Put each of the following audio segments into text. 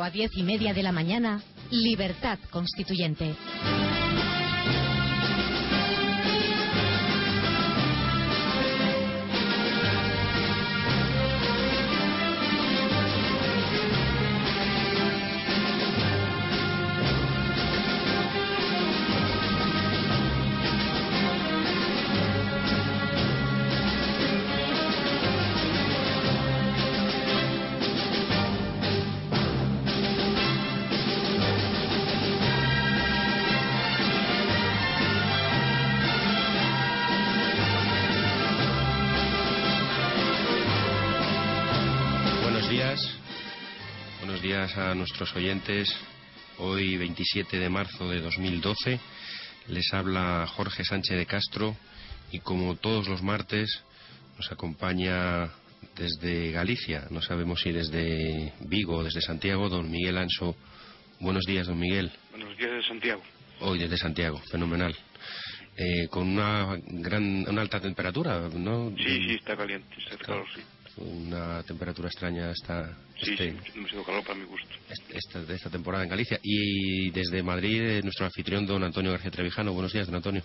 8 a 10 y media de la mañana, Libertad Constituyente. A nuestros oyentes. Hoy, 27 de marzo de 2012, les habla Jorge Sánchez de Castro y como todos los martes nos acompaña desde Galicia, no sabemos si desde Vigo o desde Santiago, don Miguel Anso. Buenos días, don Miguel. Buenos días de Santiago. Hoy desde Santiago, fenomenal. Eh, con una gran, una alta temperatura, ¿no? Sí, sí, está caliente, está calor, sí una temperatura extraña esta, sí, este, calor para mi gusto. Esta, de esta temporada en Galicia. Y desde Madrid, eh, nuestro anfitrión, don Antonio García Trevijano. Buenos días, don Antonio.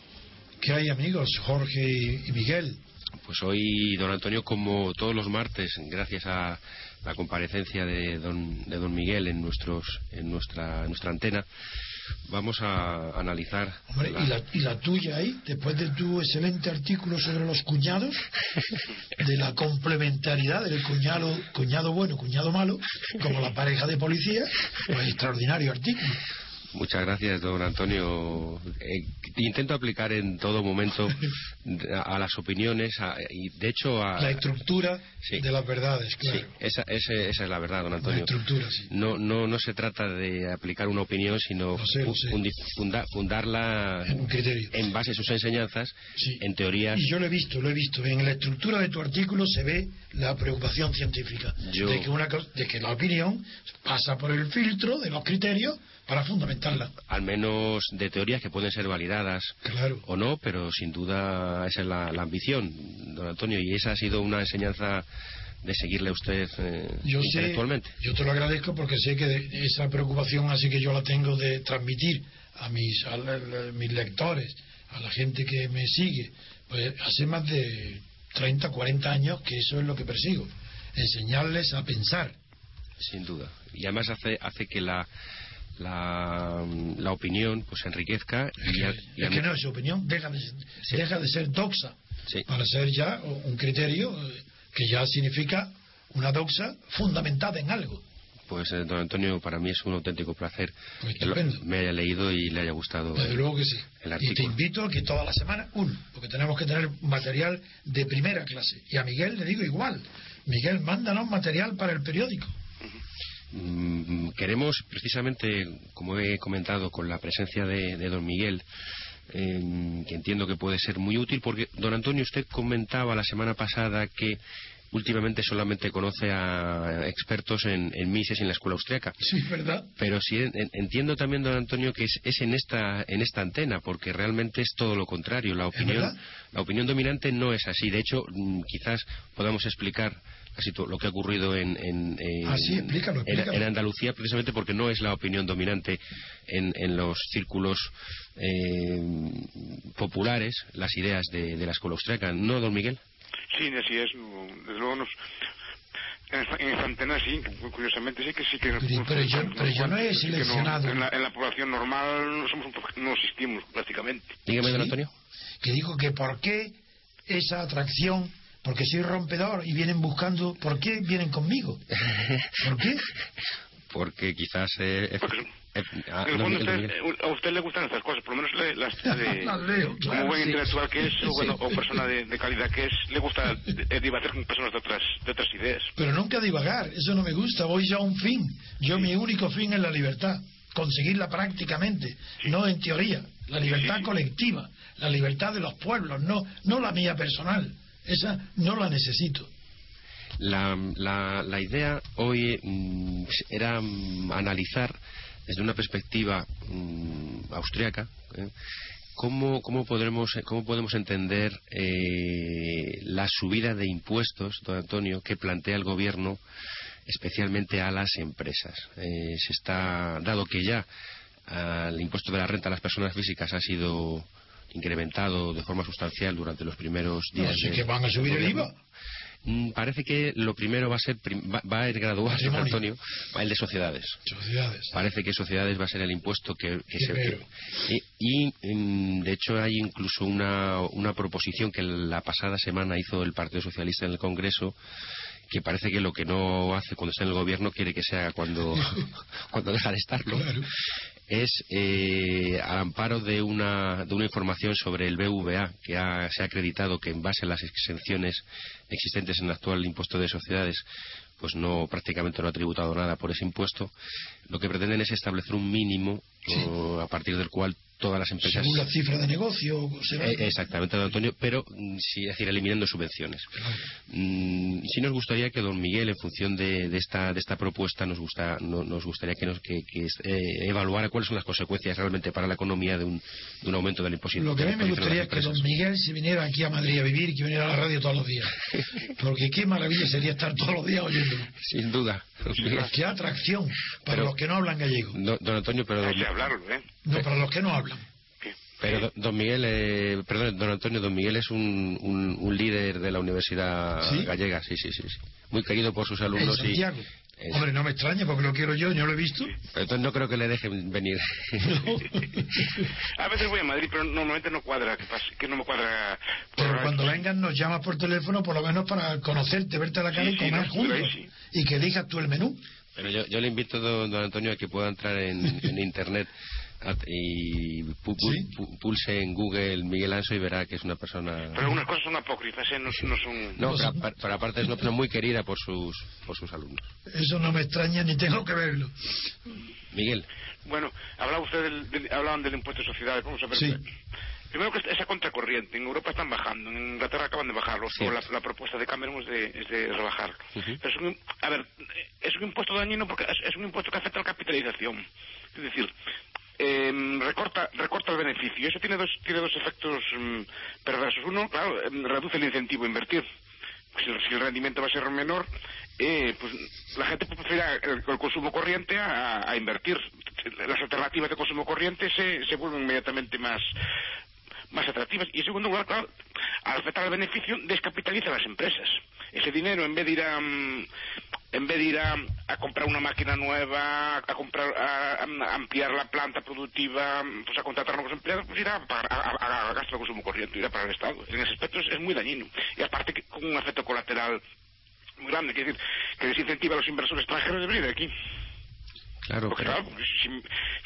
¿Qué hay, amigos? Jorge y Miguel. Pues hoy, don Antonio, como todos los martes, gracias a la comparecencia de don, de don Miguel en, nuestros, en, nuestra, en nuestra antena, vamos a analizar. Hombre, ¿y, la, tuya ahí, después de tu excelente artículo sobre los cuñados, de la complementariedad del cuñado, cuñado bueno, cuñado malo, como la pareja de policía, pues extraordinario artículo. Muchas gracias, don Antonio. Eh, intento aplicar en todo momento a, las opiniones y, de hecho, a. La estructura de las verdades, claro. Sí, esa, es la verdad, don Antonio. La estructura, sí. No, no, no se trata de aplicar una opinión, sino fundarla en, criterio. en base a sus enseñanzas, en teoría. Y yo lo he visto, lo he visto. En la estructura de tu artículo se ve la preocupación científica de, que una, de que la opinión pasa por el filtro de los criterios para fundamentarla. Al menos de teorías que pueden ser validadas o no, pero sin duda esa es la, ambición, don Antonio, y esa ha sido una enseñanza de seguirle a usted eh, yo intelectualmente. yo te lo agradezco porque sé que esa preocupación así que yo la tengo de transmitir a mis, a mis lectores, a la gente que me sigue, pues hace más de 30, 40 años que eso es lo que persigo, enseñarles a pensar. Sin duda. Y además hace, hace que la, la, la opinión pues enriquezca y, es que no es opinión deja de, deja de ser doxa para ser ya un criterio eh, que ya significa una doxa fundamentada en algo. Pues eh, don Antonio para mí es un auténtico placer pues que me haya leído y le haya gustado desde luego que sí. y te invito a que toda la semana un porque tenemos que tener material de primera clase. Y a Miguel le digo igual. Miguel mándanos material para el periódico queremos precisamente, como he comentado, con la presencia de, don Miguel, em, que entiendo que puede ser muy útil, porque don Antonio, usted comentaba la semana pasada que últimamente solamente conoce a expertos en, Mises y en la escuela austriaca. Sí, ¿verdad? Pero sí entiendo también, don Antonio, que es, en, esta, en esta antena, porque realmente es todo lo contrario. La opinión, la opinión dominante no es así. De hecho, mm, quizás podamos explicar casi todo lo que ha ocurrido en, en, ah, en, Andalucía, precisamente porque no es la opinión dominante en, los círculos eh, populares, las ideas de, la escuela austriaca. ¿No, don Miguel? Sí, así es. Desde luego nos, en esta, antena sí, curiosamente sí que sí que... Pero, yo, no he seleccionado... en, la, población normal no, somos no existimos prácticamente. Dígame, don Antonio. Que digo que por qué esa atracción porque soy rompedor y vienen buscando. ¿Por qué vienen conmigo? ¿Por qué? Porque quizás. Eh, ah, a usted le gustan estas cosas, por lo menos las de, como buen intelectual que es o, bueno, o persona de, calidad que es, le gusta debatir con personas de otras, de otras ideas. Pero nunca divagar, eso no me gusta, voy ya a un fin. Yo mi único fin es la libertad, conseguirla prácticamente, no en teoría, la libertad colectiva, la libertad de los pueblos, no, no la mía personal. Esa no la necesito. La, la, idea hoy mm, era mm, analizar desde una perspectiva mm, austriaca ¿eh? ¿cómo, cómo, podremos, cómo podemos entender eh, la subida de impuestos, don Antonio, que plantea el gobierno especialmente a las empresas. Eh, se está, dado que ya el impuesto de la renta a las personas físicas ha sido incrementado de forma sustancial durante los primeros días. No, que van a subir el IVA. Mm, parece que lo primero va a ser va, a ir gradual, Antonio, el de sociedades. Sociedades. Parece que sociedades va a ser el impuesto que, se y, mm, de hecho hay incluso una, una proposición que la pasada semana hizo el Partido Socialista en el Congreso que parece que lo que no hace cuando está en el gobierno quiere que se haga cuando, cuando deja de estarlo. Es eh, al amparo de una, de una información sobre el BVA que se ha acreditado que en base a las exenciones existentes en el actual impuesto de sociedades pues no prácticamente no ha tributado nada por ese impuesto. Lo que pretenden es establecer un mínimo a partir del cual todas las empresas. Según la cifra de negocio. Eh, exactamente, don Antonio, pero mm, sí, es decir, eliminando subvenciones. Mm, sí nos gustaría que don Miguel, en función de, esta, de esta propuesta, nos, gusta, nos gustaría que, nos, que, eh, evaluara cuáles son las consecuencias realmente para la economía de un, de un aumento del impuesto. Lo que a mí me gustaría es que don Miguel se viniera aquí a Madrid a vivir y que viniera a la radio todos los días. Porque qué maravilla sería estar todos los días oyéndolo. Sin duda. Qué atracción para los que no hablan gallego. don Antonio, pero... Hay que hablarlo, ¿eh? No, para los que no hablan. Pero don Miguel, eh, perdón, don Antonio, don Miguel es un, un, líder de la Universidad Gallega, sí, sí, sí, sí, Muy querido por sus alumnos. ¿En Santiago? Hombre, no me extraña porque lo quiero yo, yo lo he visto. entonces no creo que le dejen venir. a veces voy a Madrid, pero normalmente no cuadra, que, no me cuadra. Pero cuando vengan nos llamas por teléfono, por lo menos para conocerte, verte a la cara y comer juntos. Y que digas tú el menú. Pero yo, yo le invito, don, don Antonio, a que pueda entrar en, en Internet y pulse en Google Miguel Anso y verá que es una persona. Pero algunas cosas son apócrifas, ¿eh? no, son. No, pero, aparte es una persona muy querida por sus, por sus alumnos. Eso no me extraña ni tengo que verlo. Miguel. Bueno, hablaba usted del, hablaban del impuesto de sociedades. Vamos a ver. Primero que esa contracorriente, en Europa están bajando, en Inglaterra acaban de bajarlo, la, propuesta de Cameron es de, es de rebajarlo. es un, a ver, es un impuesto dañino porque es, es, un impuesto que afecta a la capitalización. Es decir, eh, recorta, recorta el beneficio. Eso tiene dos, tiene dos efectos mm, perversos. Uno, claro, em, reduce el incentivo a invertir. Si, el rendimiento va a ser menor, eh, pues la gente prefiere el, consumo corriente a, a, invertir. Las alternativas de consumo corriente se, se vuelven inmediatamente más, más atractivas. Y en segundo lugar, claro, al afectar el beneficio, descapitaliza las empresas. Ese dinero, en vez de ir a, mm, en vez de ir a, comprar una máquina nueva, a comprar, a, ampliar la planta productiva, pues a contratar nuevos empleados, pues irá a, a, gasto de consumo corriente, irá para el Estado. En ese aspecto es, muy dañino. Y aparte que con un efecto colateral muy grande, quiere decir, que desincentiva a los inversores extranjeros de venir de aquí. Claro, Porque, claro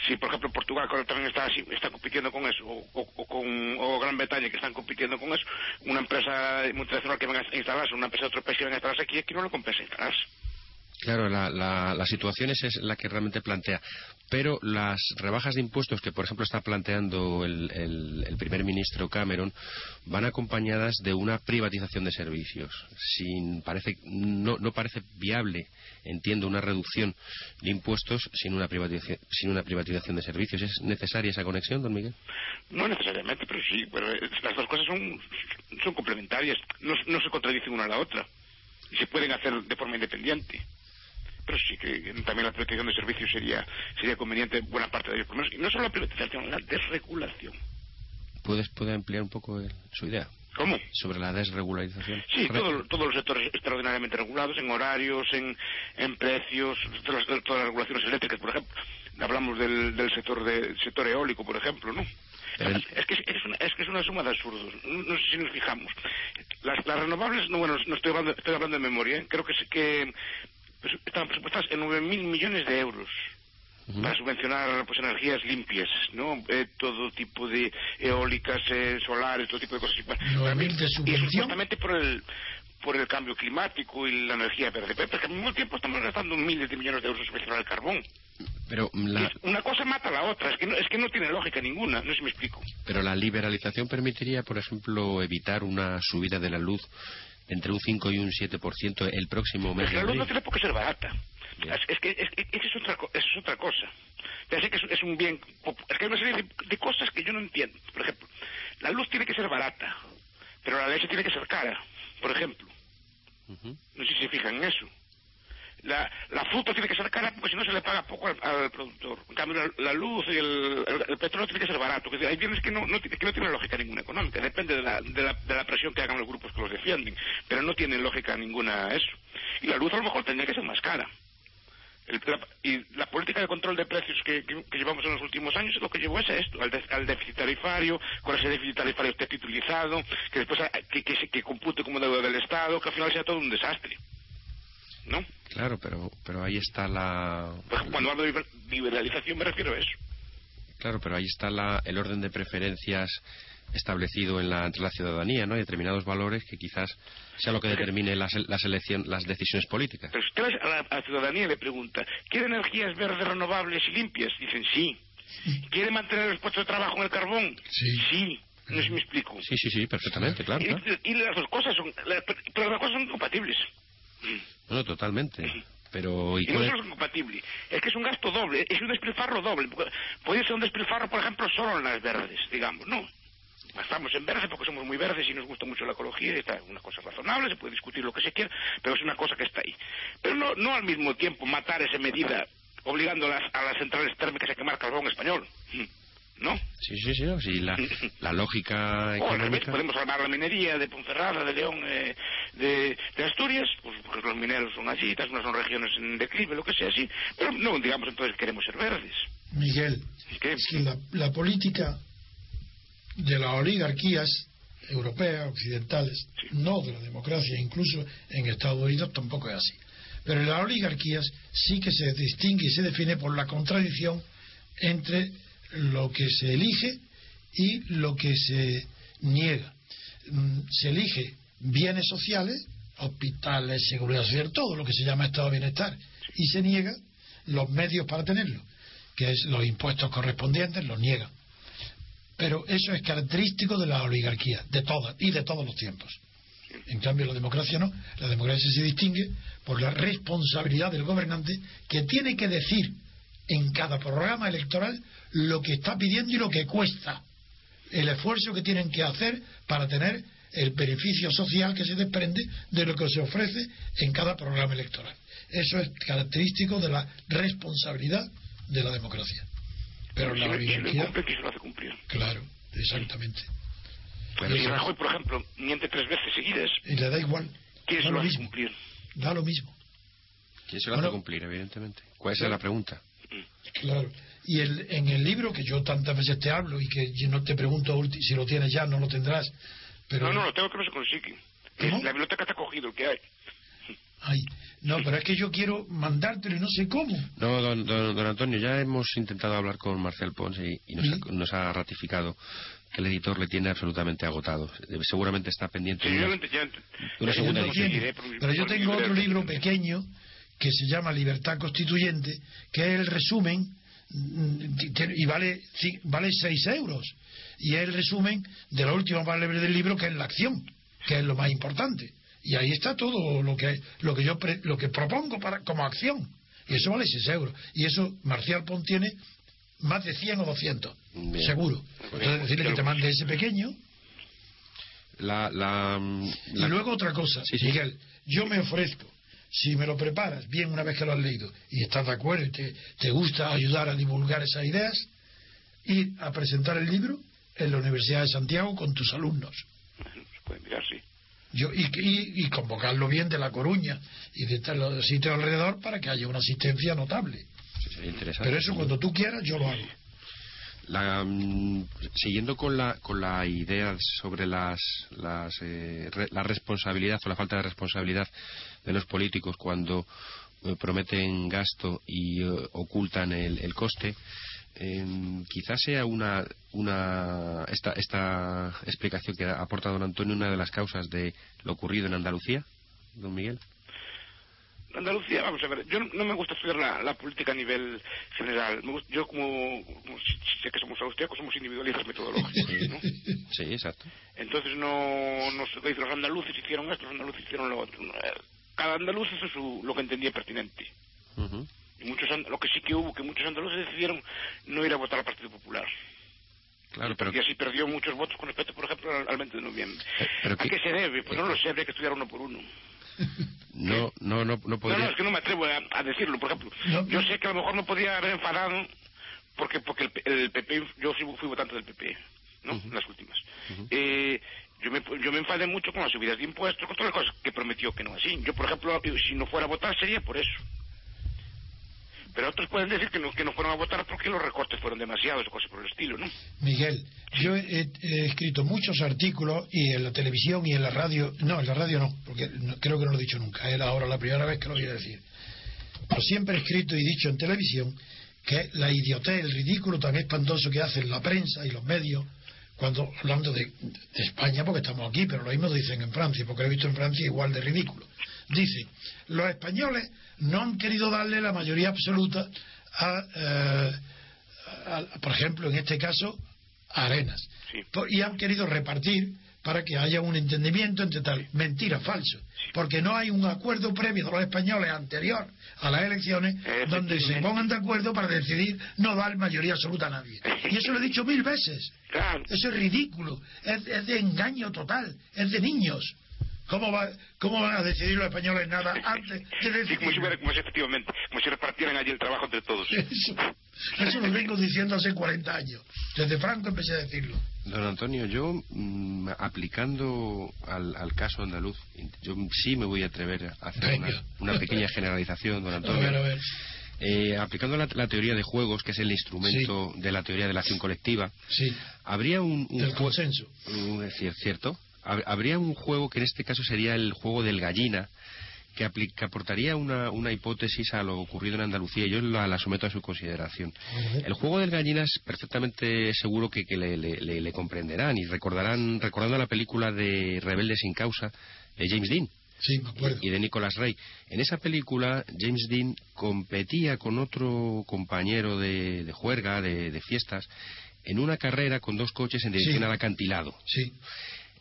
si, por ejemplo Portugal también está, está compitiendo con eso, o, con o Gran Bretaña que están compitiendo con eso, una empresa multinacional que venga a instalarse, una empresa de otro país que venga a instalarse aquí, aquí no le compensa instalarse. Claro, la, la, situación es, la que realmente plantea. Pero las rebajas de impuestos que, por ejemplo, está planteando el, el, primer ministro Cameron van acompañadas de una privatización de servicios. Sin, parece, no, no parece viable, entiendo, una reducción de impuestos sin una, privatización, sin una privatización de servicios. ¿Es necesaria esa conexión, don Miguel? No necesariamente, pero sí. Pero las dos cosas son, son complementarias. No, no se contradicen una a la otra. Y se pueden hacer de forma independiente pero sí que también la privatización de servicios sería, sería conveniente buena parte de ellos. Y no solo la privatización, la desregulación. ¿Puedes, puede ampliar un poco su idea? ¿Cómo? Sobre la desregularización. Sí, todos los sectores extraordinariamente regulados, en horarios, en, en precios, todas las, todas las regulaciones eléctricas, por ejemplo. Hablamos del, del sector de, sector eólico, por ejemplo, ¿no? Es, que es, una, es que es una suma de absurdos. No, sé si nos fijamos. Las, las renovables, no, bueno, no estoy hablando, estoy hablando de memoria, ¿eh? creo que, que pues, estaban presupuestadas en 9.000 millones de euros para subvencionar pues energías limpias, ¿no? Eh, todo tipo de eólicas, eh, solares, todo tipo de cosas. ¿9.000 de subvención? Y justamente por el por el cambio climático y la energía verde, porque al mismo tiempo estamos gastando miles de millones de euros en subvencionar el carbón. Pero una cosa mata a la otra, es que, no, es que no tiene lógica ninguna, no sé si me explico. Pero la liberalización permitiría, por ejemplo, evitar una subida de la luz entre un 5 y un 7% el próximo mes. Pero la luz no tiene por qué ser barata. Es, que, es, es, otra, es otra cosa. Ya sé que es, un bien... Es que hay una serie de, cosas que yo no entiendo. Por ejemplo, la luz tiene que ser barata, pero la leche tiene que ser cara, por ejemplo. No sé si se fijan en eso. La, la fruta tiene que ser cara porque si no se le paga poco al, productor. En cambio, la, luz y el, el, petróleo tiene que ser barato. hay bienes que no, no, que no tienen lógica ninguna económica. Depende de la, de, la, de la presión que hagan los grupos que los defienden. Pero no tienen lógica ninguna eso. Y la luz a lo mejor tendría que ser más cara y la política de control de precios que, llevamos en los últimos años es lo que llevó a esto, al, déficit tarifario, con ese déficit tarifario esté titulizado, que después que, que, compute como deuda del Estado, que al final sea todo un desastre. ¿No? Claro, pero, pero ahí está la... Pues cuando hablo de liberalización me refiero a eso. Claro, pero ahí está la, el orden de preferencias establecido en la, entre la ciudadanía, ¿no? Hay determinados valores que quizás sea lo que determine las, las, las decisiones políticas. Pero usted a la, ciudadanía le pregunta, ¿quiere energías verdes, renovables y limpias? Dicen sí. ¿Quiere mantener los puestos de trabajo en el carbón? Sí. Sí. No sé si me explico. Sí, sí, sí, perfectamente, claro. Y, las dos cosas son, pero las cosas son compatibles. No, totalmente. Pero, ¿y, no solo es compatible, es que es un gasto doble, es un despilfarro doble. Puede ser un despilfarro, por ejemplo, solo en las verdes, digamos, ¿no? Estamos en verde porque somos muy verdes y nos gusta mucho la ecología y está una cosa razonable, se puede discutir lo que se quiera, pero es una cosa que está ahí. Pero no, no al mismo tiempo matar esa medida obligando a las, a las centrales térmicas a quemar carbón español. ¿No? Sí, sí, sí. la, la lógica económica... podemos armar la minería de Ponferrada, de León, eh, de, de, Asturias, pues porque los mineros son así, unas son regiones en declive, lo que sea así. Pero no, digamos, entonces queremos ser verdes. Miguel, es que la, la política de las oligarquías europeas, occidentales, no de la democracia, incluso en Estados Unidos tampoco es así. Pero en las oligarquías sí que se distingue y se define por la contradicción entre lo que se elige y lo que se niega. Mm, se elige bienes sociales, hospitales, seguridad social, todo lo que se llama estado de bienestar, y se niega los medios para tenerlo, que es los impuestos correspondientes, los niegan. Pero eso es característico de la oligarquía, de todas y de todos los tiempos. En cambio, la democracia no. La democracia se distingue por la responsabilidad del gobernante que tiene que decir en cada programa electoral lo que está pidiendo y lo que cuesta. El esfuerzo que tienen que hacer para tener el beneficio social que se desprende de lo que se ofrece en cada programa electoral. Eso es característico de la responsabilidad de la democracia. Pero la oligarquía... cumple, que se lo hace cumplir. Claro, exactamente. Pero si Rajoy, por ejemplo, miente tres veces seguidas... Y le da igual. ¿Quién se lo, hace cumplir? Da lo mismo. ¿Quién se lo hace cumplir, evidentemente? ¿Cuál es la pregunta? Claro. Y el, en el libro que yo tantas veces te hablo y que yo no te pregunto si lo tienes ya, no lo tendrás. Pero... No, no, lo tengo que no se consigue. La biblioteca está cogido, el que hay. Ay, no, pero es que yo quiero mandártelo y no sé cómo. No, don, don, Antonio, ya hemos intentado hablar con Marcel Pons y, nos, ha, ratificado que el editor le tiene absolutamente agotado. Seguramente está pendiente de una, segunda edición. Pero yo tengo otro libro pequeño que se llama Libertad Constituyente, que es el resumen mm, y vale, vale 6 euros. Y es el resumen de la última palabra del libro, que es la acción, que es lo más importante. Y ahí está todo lo que, lo que yo lo que propongo para, como acción. Y eso vale 6 euros. Y eso Marcial Pon tiene más de 100 o 200, seguro. Entonces decirle que te mande ese pequeño. La, la, Y luego otra cosa, Miguel, yo me ofrezco, si me lo preparas bien una vez que lo has leído y estás de acuerdo y te, te gusta ayudar a divulgar esas ideas, ir a presentar el libro en la Universidad de Santiago con tus alumnos. Se puede mirar, sí yo, y, y, convocarlo bien de La Coruña y de los sitios alrededor para que haya una asistencia notable. Pero eso cuando tú quieras yo lo hago. La, mm, siguiendo con la, con la idea sobre las, las eh, la responsabilidad o la falta de responsabilidad de los políticos cuando eh, prometen gasto y eh, ocultan el, el coste, quizás sea una, una esta, esta explicación que ha aportado don Antonio una de las causas de lo ocurrido en Andalucía, don Miguel. Andalucía, vamos a ver, yo no, me gusta estudiar la, política a nivel general. yo como, sé que somos austríacos, somos individualistas metodológicos. ¿no? Sí, exacto. Entonces no, no sé, los andaluces hicieron esto, los andaluces hicieron lo otro. Cada andaluz es lo que entendía pertinente. Y muchos, lo que sí que hubo, que muchos andaluces decidieron no ir a votar al Partido Popular. Claro, pero... Y así perdió muchos votos con respecto, por ejemplo, al, 20 de noviembre. Eh, ¿A qué se debe? Pues no lo sé, habría que estudiar uno por uno. no, no, no, no podría... No, no, es que no me atrevo a, decirlo. Por ejemplo, yo sé que a lo mejor no podía haber enfadado porque porque el, PP, yo fui, votante del PP, ¿no? Las últimas. eh, yo me enfadé mucho con las subidas de impuestos, con todas las cosas que prometió que no así. Yo, por ejemplo, si no fuera a votar sería por eso. Pero otros pueden decir que no, que no fueron a votar porque los recortes fueron demasiados o cosas por el estilo, ¿no? Miguel, yo he, escrito muchos artículos y en la televisión y en la radio, no, en la radio no, porque creo que no lo he dicho nunca, era ahora la primera vez que lo voy a decir. Pero siempre he escrito y dicho en televisión que la idiotez, el ridículo tan espantoso que hacen la prensa y los medios, cuando hablando de, de España, porque estamos aquí, pero lo mismo dicen en Francia, porque lo he visto en Francia igual de ridículo. Dice, los españoles no han querido darle la mayoría absoluta a, eh, por ejemplo, en este caso, a Arenas. Y han querido repartir para que haya un entendimiento entre tal. Mentira, falso. Porque no hay un acuerdo previo de los españoles anterior a las elecciones donde se pongan de acuerdo para decidir no dar mayoría absoluta a nadie. Y eso lo he dicho mil veces. Eso es ridículo. Es, es de engaño total. Es de niños. ¿Cómo, va, ¿Cómo van a decidir los españoles nada antes de decidir? como, si, como si, efectivamente, como si repartieran allí el trabajo entre todos. Eso, lo vengo diciendo hace 40 años. Desde Franco empecé a decirlo. Don Antonio, yo mm, aplicando al, al, caso andaluz, yo sí me voy a atrever a hacer una, pequeña generalización, don Antonio. A ver, a ver. Eh, aplicando la, teoría de juegos, que es el instrumento de la teoría de la acción colectiva, sí. habría un, un consenso. es cierto, habría un juego que en este caso sería el juego del gallina, que, aportaría una, una, hipótesis a lo ocurrido en Andalucía y yo la, someto a su consideración. El juego del gallina es perfectamente seguro que, le, comprenderán y recordarán, recordando la película de Rebelde sin causa de James Dean. Y, de Nicholas Ray. En esa película, James Dean competía con otro compañero de, juerga, de, fiestas, en una carrera con dos coches en dirección al acantilado. Sí.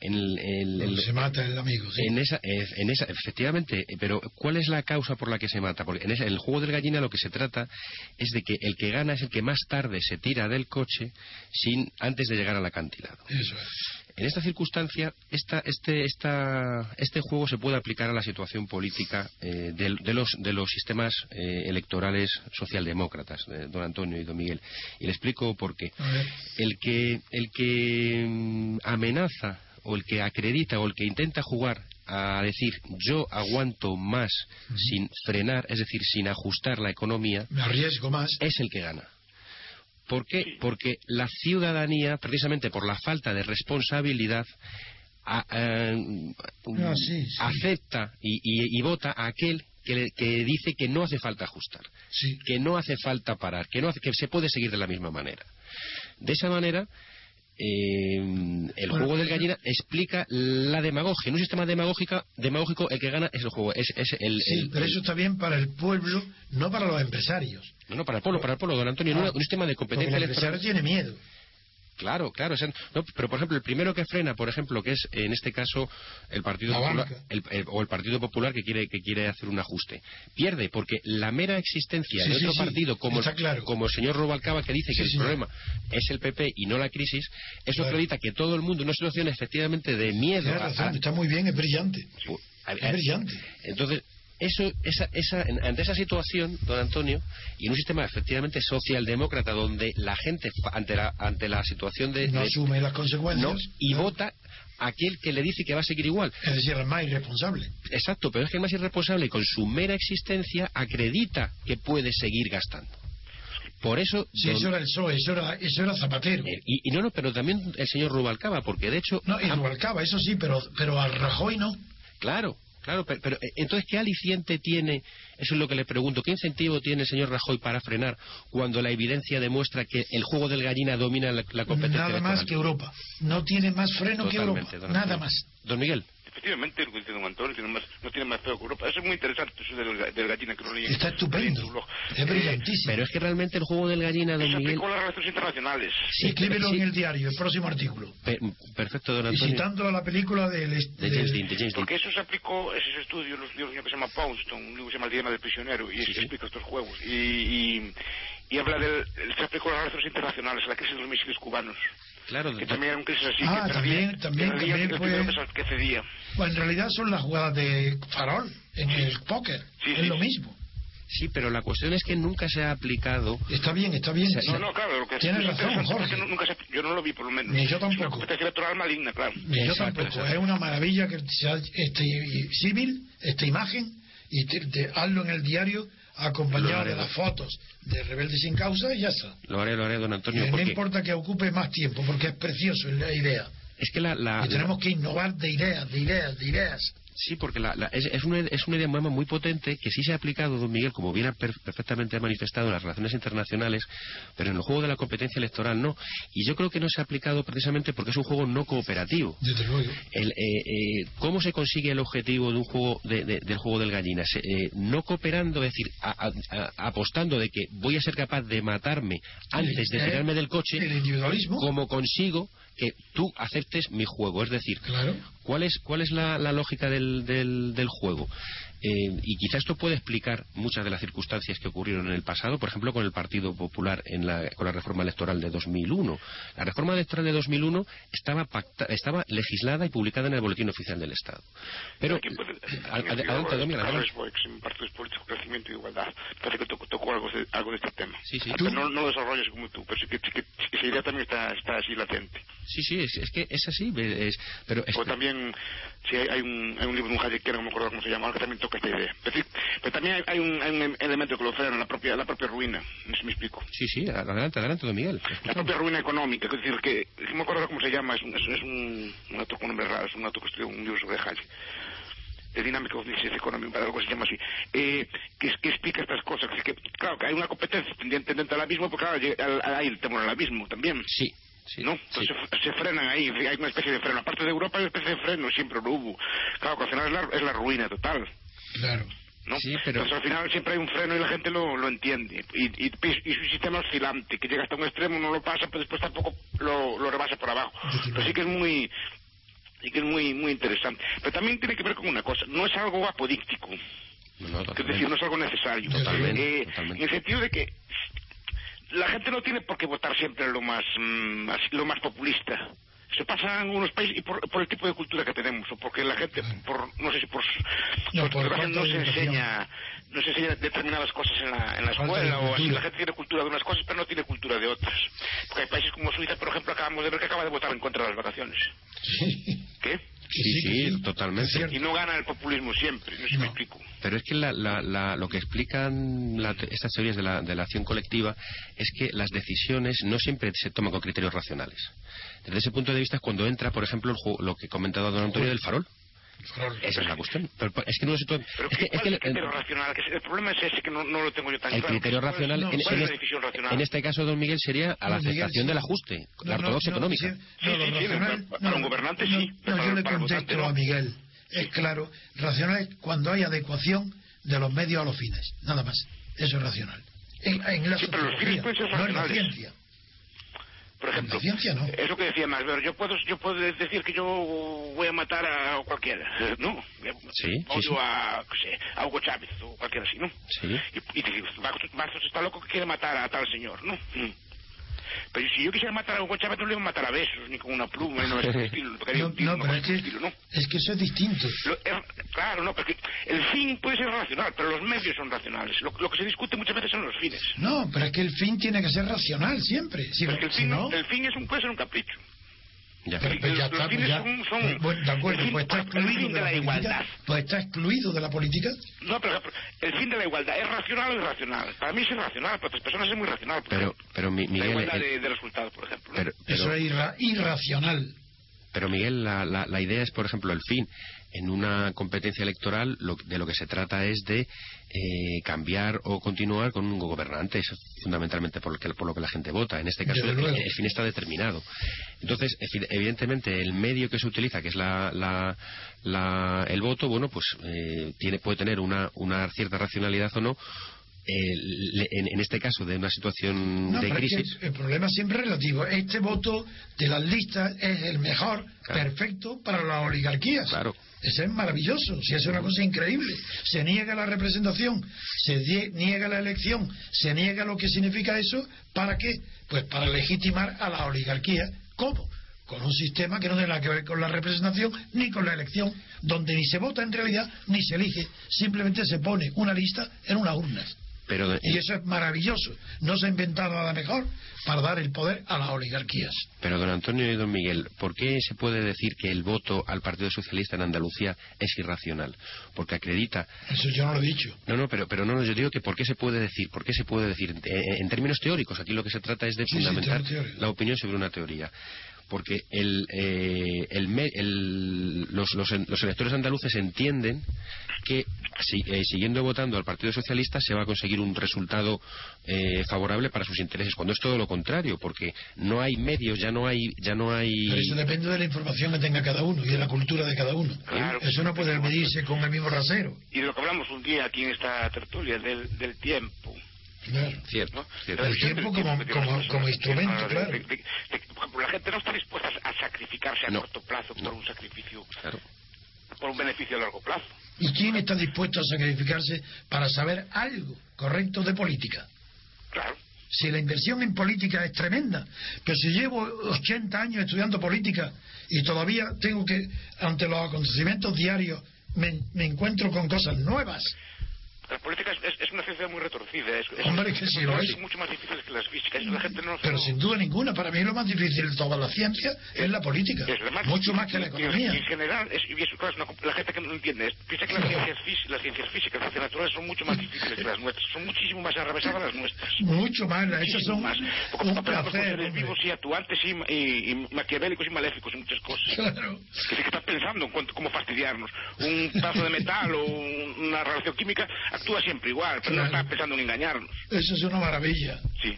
En el, se mata el amigo. En, esa, en esa, efectivamente, pero ¿cuál es la causa por la que se mata? Porque en, el juego del gallina lo que se trata es de que el que gana es el que más tarde se tira del coche sin antes de llegar al acantilado. Eso es. En esta circunstancia, esta, este, esta, este juego se puede aplicar a la situación política eh, de, los, de los sistemas eh, electorales socialdemócratas, eh, don Antonio y don Miguel. Y le explico por qué. El que, el que mm, amenaza o el que acredita o el que intenta jugar a decir yo aguanto más sin frenar, es decir, sin ajustar la economía, me arriesgo más, es el que gana. ¿Por qué? Porque la ciudadanía, precisamente por la falta de responsabilidad, eh, ah, acepta y, vota a aquel que, dice que no hace falta ajustar, que no hace falta parar, que, no hace, que se puede seguir de la misma manera. De esa manera, eh, el juego del gallina explica la demagogia. En un sistema demagógico, demagógico el que gana es el juego. Es, el, sí, pero eso está bien para el pueblo, no para los empresarios. No, no, para el pueblo, para el pueblo, don Antonio. un, sistema de competencia el empresario tiene miedo. Claro, claro. pero, por ejemplo, el primero que frena, por ejemplo, que es en este caso el Partido Popular o el Partido Popular que quiere que quiere hacer un ajuste, pierde porque la mera existencia de otro partido como, como el señor Robalcaba que dice que el problema es el PP y no la crisis, eso acredita que todo el mundo una situación efectivamente de miedo. está muy bien, es brillante. es brillante. Entonces, eso, esa, esa, ante esa situación, don Antonio, y en un sistema efectivamente socialdemócrata donde la gente ante la, ante la situación de... No asume las consecuencias. y vota aquel que le dice que va a seguir igual. Es decir, el más irresponsable. Exacto, pero es que el más irresponsable con su mera existencia acredita que puede seguir gastando. Por eso. Sí, eso era el PSOE, eso era, eso era Zapatero. Eh, y, no, no, pero también el señor Rubalcaba, porque de hecho. No, y Rubalcaba, eso sí, pero, pero al Rajoy no. Claro, Claro, pero, eh, entonces, ¿qué aliciente tiene? Eso es lo que le pregunto. ¿Qué incentivo tiene el señor Rajoy para frenar cuando la evidencia demuestra que el juego del gallina domina la, competencia? Nada más que Europa. No tiene más freno que Europa. Nada más. Don Miguel efectivamente, lo que dice don Antonio, tiene más, no tiene más feo que Europa. Eso es muy interesante, eso del, del gallina que lo leí. Está estupendo. Es brillantísimo. Pero es que realmente el juego del gallina, don eso Miguel... con las relaciones internacionales. Sí, escríbelo en el diario, el próximo artículo. perfecto, don Antonio. Y citando a la película del... De, James Dean, de James Porque eso se aplicó, ese estudio, los libros que se llama Poundstone, un libro que se llama El Diana del Prisionero, y sí, se explica estos juegos. Y, y, y habla del... Se aplicó a las relaciones internacionales, a la crisis de los misiles cubanos. Claro, que también era un crisis así. Ah, que también, también, también fue... que cedía. Bueno, en realidad son las jugadas de Farol. en el póker. es lo mismo. Sí, pero la cuestión es que nunca se ha aplicado. Está bien, está bien. no, no, claro. Lo que Tienes razón, Jorge. nunca se, yo no lo vi, por lo menos. Ni yo tampoco. Es una maligna, claro. Ni yo tampoco. Es una maravilla que sea este civil, esta imagen, y te, hazlo en el diario acompañado de las fotos de Rebelde sin causa y ya está. Lo haré, lo haré, don Antonio. No importa que ocupe más tiempo, porque es precioso la idea. Es que la, la y tenemos que innovar de ideas, de ideas, de ideas. Sí, porque la, es, es, una, es una idea muy potente que sí se ha aplicado, don Miguel, como bien ha perfectamente manifestado en las relaciones internacionales, pero en el juego de la competencia electoral no. Y yo creo que no se ha aplicado precisamente porque es un juego no cooperativo. El, eh, eh, ¿Cómo se consigue el objetivo de un juego del juego del gallina? Eh, no cooperando, es decir, apostando de que voy a ser capaz de matarme antes de tirarme del coche. Como consigo que tú aceptes mi juego. Es decir, claro. ¿cuál es, cuál es la, lógica del, del, del juego? Eh, y quizá esto puede explicar muchas de las circunstancias que ocurrieron en el pasado, por ejemplo, con el Partido Popular en la, con la reforma electoral de 2001. La reforma electoral de 2001 estaba, estaba legislada y publicada en el Boletín Oficial del Estado. Pero, adelante, Partidos Políticos, Crecimiento y Igualdad. Parece que tocó, algo, de, algo de este tema. Sí, sí. No, no, lo desarrollas como tú, pero sí que, esa idea también está, está así latente. Sí, sí, es, que es así. Es, pero o también, si hay, un, hay un libro de un Hayek que no me acuerdo cómo se llama, que también toca esta idea. Pero, también hay un, hay un, elemento que lo frena, la propia, la propia ruina. No sé si me explico. Sí, sí, adelante, adelante, don Miguel. La propia ruina económica, es decir, que, no me acuerdo cómo se llama, es un, es, un, un autor con nombre raro, es un autor que estudió un libro sobre Hayek de Dynamic of Economy, algo se llama así, eh, que, que, explica estas cosas. Que, claro, que hay una competencia tendiente dentro del abismo, porque claro, hay el temor al abismo también. Sí, ¿no? Entonces se, frenan ahí, hay una especie de freno. Aparte de Europa hay una especie de freno, siempre lo hubo. Claro, que al final es la, es la ruina total. Claro. ¿no? Sí, pero... Entonces al final siempre hay un freno y la gente lo, lo entiende. Y, y, y, su sistema oscilante, que llega hasta un extremo, no lo pasa, pero después tampoco lo, lo rebasa por abajo. Pero sí que es muy y que es muy muy interesante. Pero también tiene que ver con una cosa, no es algo apodíctico. No, es decir, no es algo necesario. Totalmente, eh, En el sentido de que la gente no tiene por qué votar siempre lo más, mm, lo más populista se pasa en algunos países y por, el tipo de cultura que tenemos o porque la gente por no sé si por no, por no se enseña no se enseña determinadas cosas en la, en la escuela o así la gente tiene cultura de unas cosas pero no tiene cultura de otras. Porque hay países como Suiza por ejemplo acabamos de ver que acaba de votar en contra de las vacaciones. ¿qué? Sí, sí, totalmente. Y no gana el populismo siempre, no sé si me explico. Pero es que lo que explican estas teorías de la, de la acción colectiva es que las decisiones no siempre se toman con criterios racionales. Desde ese punto de vista es cuando entra, por ejemplo, el lo que he comentado don Antonio del farol. Esa es la cuestión. Pero, es que no es, es que, es que el, criterio racional, el problema es ese que no, no lo tengo yo tan el claro. Criterio racional, en, en, en, este caso, don Miguel, sería a la aceptación del ajuste, la ortodoxia económica. Sí, sí, sí, para un gobernante sí. No, yo le contesto a Miguel. Es claro, racional es cuando hay adecuación de los medios a los fines. Nada más. Eso es racional. En, en la sí, pero los fines pueden ser no en la ciencia. Por ejemplo, es lo que decía más, yo puedo, yo puedo decir que yo voy a matar a cualquiera, ¿no? Sí, Odio a, a Hugo Chávez o cualquiera así, ¿no? Sí. Y, y digo, está loco que quiere matar a tal señor, ¿no? Pero si yo quisiera matar a Hugo Chávez, no le iba a matar a besos, ni con una pluma, no, es estilo, no, pero es, que, estilo, ¿no? es que eso es distinto. claro, no, porque el fin puede ser racional, pero los medios son racionales. Lo, que se discute muchas veces son los fines. No, pero es que el fin tiene que ser racional siempre. Si, el, fin, no... el fin es un, puede ser un capricho. Ya, pero, ya está, los fines son, son bueno, de acuerdo, pues está excluido de la, igualdad. Pues está excluido de la política. No, pero el fin de la igualdad es racional o irracional. Para mí es irracional, para otras personas es muy racional. Pero, pero Miguel, la igualdad de, de, resultados, por ejemplo. Pero, Eso es irracional. Pero Miguel, la, la, la, idea es, por ejemplo, el fin. En una competencia electoral lo, de lo que se trata es de eh, cambiar o continuar con un gobernante. Eso es fundamentalmente por lo, que, por lo que la gente vota. En este caso, el, el, fin está determinado. Entonces, evidentemente, el medio que se utiliza, que es la, el voto, bueno, pues eh, tiene, puede tener una, una cierta racionalidad o no en, este caso de una situación de crisis. el problema siempre es relativo. Este voto de las listas es el mejor, perfecto para las oligarquías. Claro. Eso es maravilloso, si es una cosa increíble. Se niega la representación, se niega la elección, se niega lo que significa eso. ¿Para qué? Pues para legitimar a la oligarquía. ¿Cómo? con un sistema que no tiene nada que ver con la representación ni con la elección, donde ni se vota en realidad ni se elige, simplemente se pone una lista en unas urnas. Y eso es maravilloso. No se ha inventado nada mejor para dar el poder a las oligarquías. Pero, don Antonio y don Miguel, ¿por qué se puede decir que el voto al Partido Socialista en Andalucía es irracional? Porque acredita. Eso yo no lo he dicho. No, no, pero, pero no, yo digo que ¿por qué se puede decir? ¿Por qué se puede decir? En, términos teóricos, aquí lo que se trata es de fundamentar la opinión sobre una teoría porque el, eh, el, los, los, electores andaluces entienden que eh, siguiendo votando al Partido Socialista se va a conseguir un resultado eh, favorable para sus intereses, cuando es todo lo contrario, porque no hay medios, ya no hay, ya no hay. Pero eso depende de la información que tenga cada uno y de la cultura de cada uno. eso no puede medirse con el mismo rasero. Y de lo que hablamos un día aquí en esta tertulia del, del tiempo Cierto, El tiempo como, como, instrumento, claro. la gente no está dispuesta a sacrificarse a corto plazo por un sacrificio, por un beneficio a largo plazo. ¿Y quién está dispuesto a sacrificarse para saber algo correcto de política? Claro. Si la inversión en política es tremenda, pero si llevo 80 años estudiando política y todavía tengo que, ante los acontecimientos diarios, me encuentro con cosas nuevas la política es, una ciencia muy retorcida. Es, Hombre, que sí lo es. mucho más difícil que las físicas. La gente no Pero sin duda ninguna. Para mí lo más difícil de toda la ciencia es, la política. mucho más que la economía. Y, en general, es, y eso, claro, la gente que no entiende, piensa que las ciencias, físicas, las ciencias físicas, las ciencias naturales son mucho más difíciles que las nuestras. Son muchísimo más arravesadas las nuestras. Mucho más. Esas son más. un placer. Seres vivos y actuantes y, y, y, maquiavélicos y maléficos en muchas cosas. Claro. Que sí que están pensando en cómo fastidiarnos. Un pedazo de metal o una relación química actúa siempre igual pero no está pensando en engañarnos. Eso es una maravilla. Sí.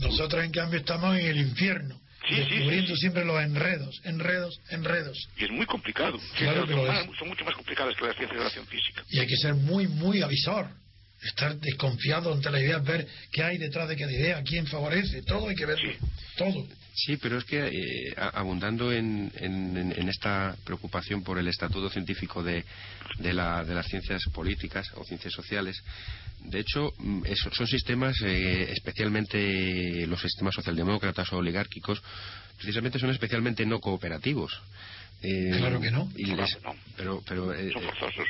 Nosotros, en cambio, estamos en el infierno. Sí, descubriendo siempre los enredos, enredos, enredos. Y es muy complicado. Claro que lo es. Son mucho más complicadas que las ciencias de la física. Y hay que ser muy, muy avisor. Estar desconfiado ante la idea, ver qué hay detrás de cada idea, quién favorece, todo hay que verlo. Todo. Sí, pero es que eh, abundando en, esta preocupación por el estatuto científico de, las ciencias políticas o ciencias sociales, de hecho, mm, son sistemas, eh, especialmente los sistemas socialdemócratas o oligárquicos, precisamente son especialmente no cooperativos. Eh, claro que no. Pero, pero, eh, son forzosos.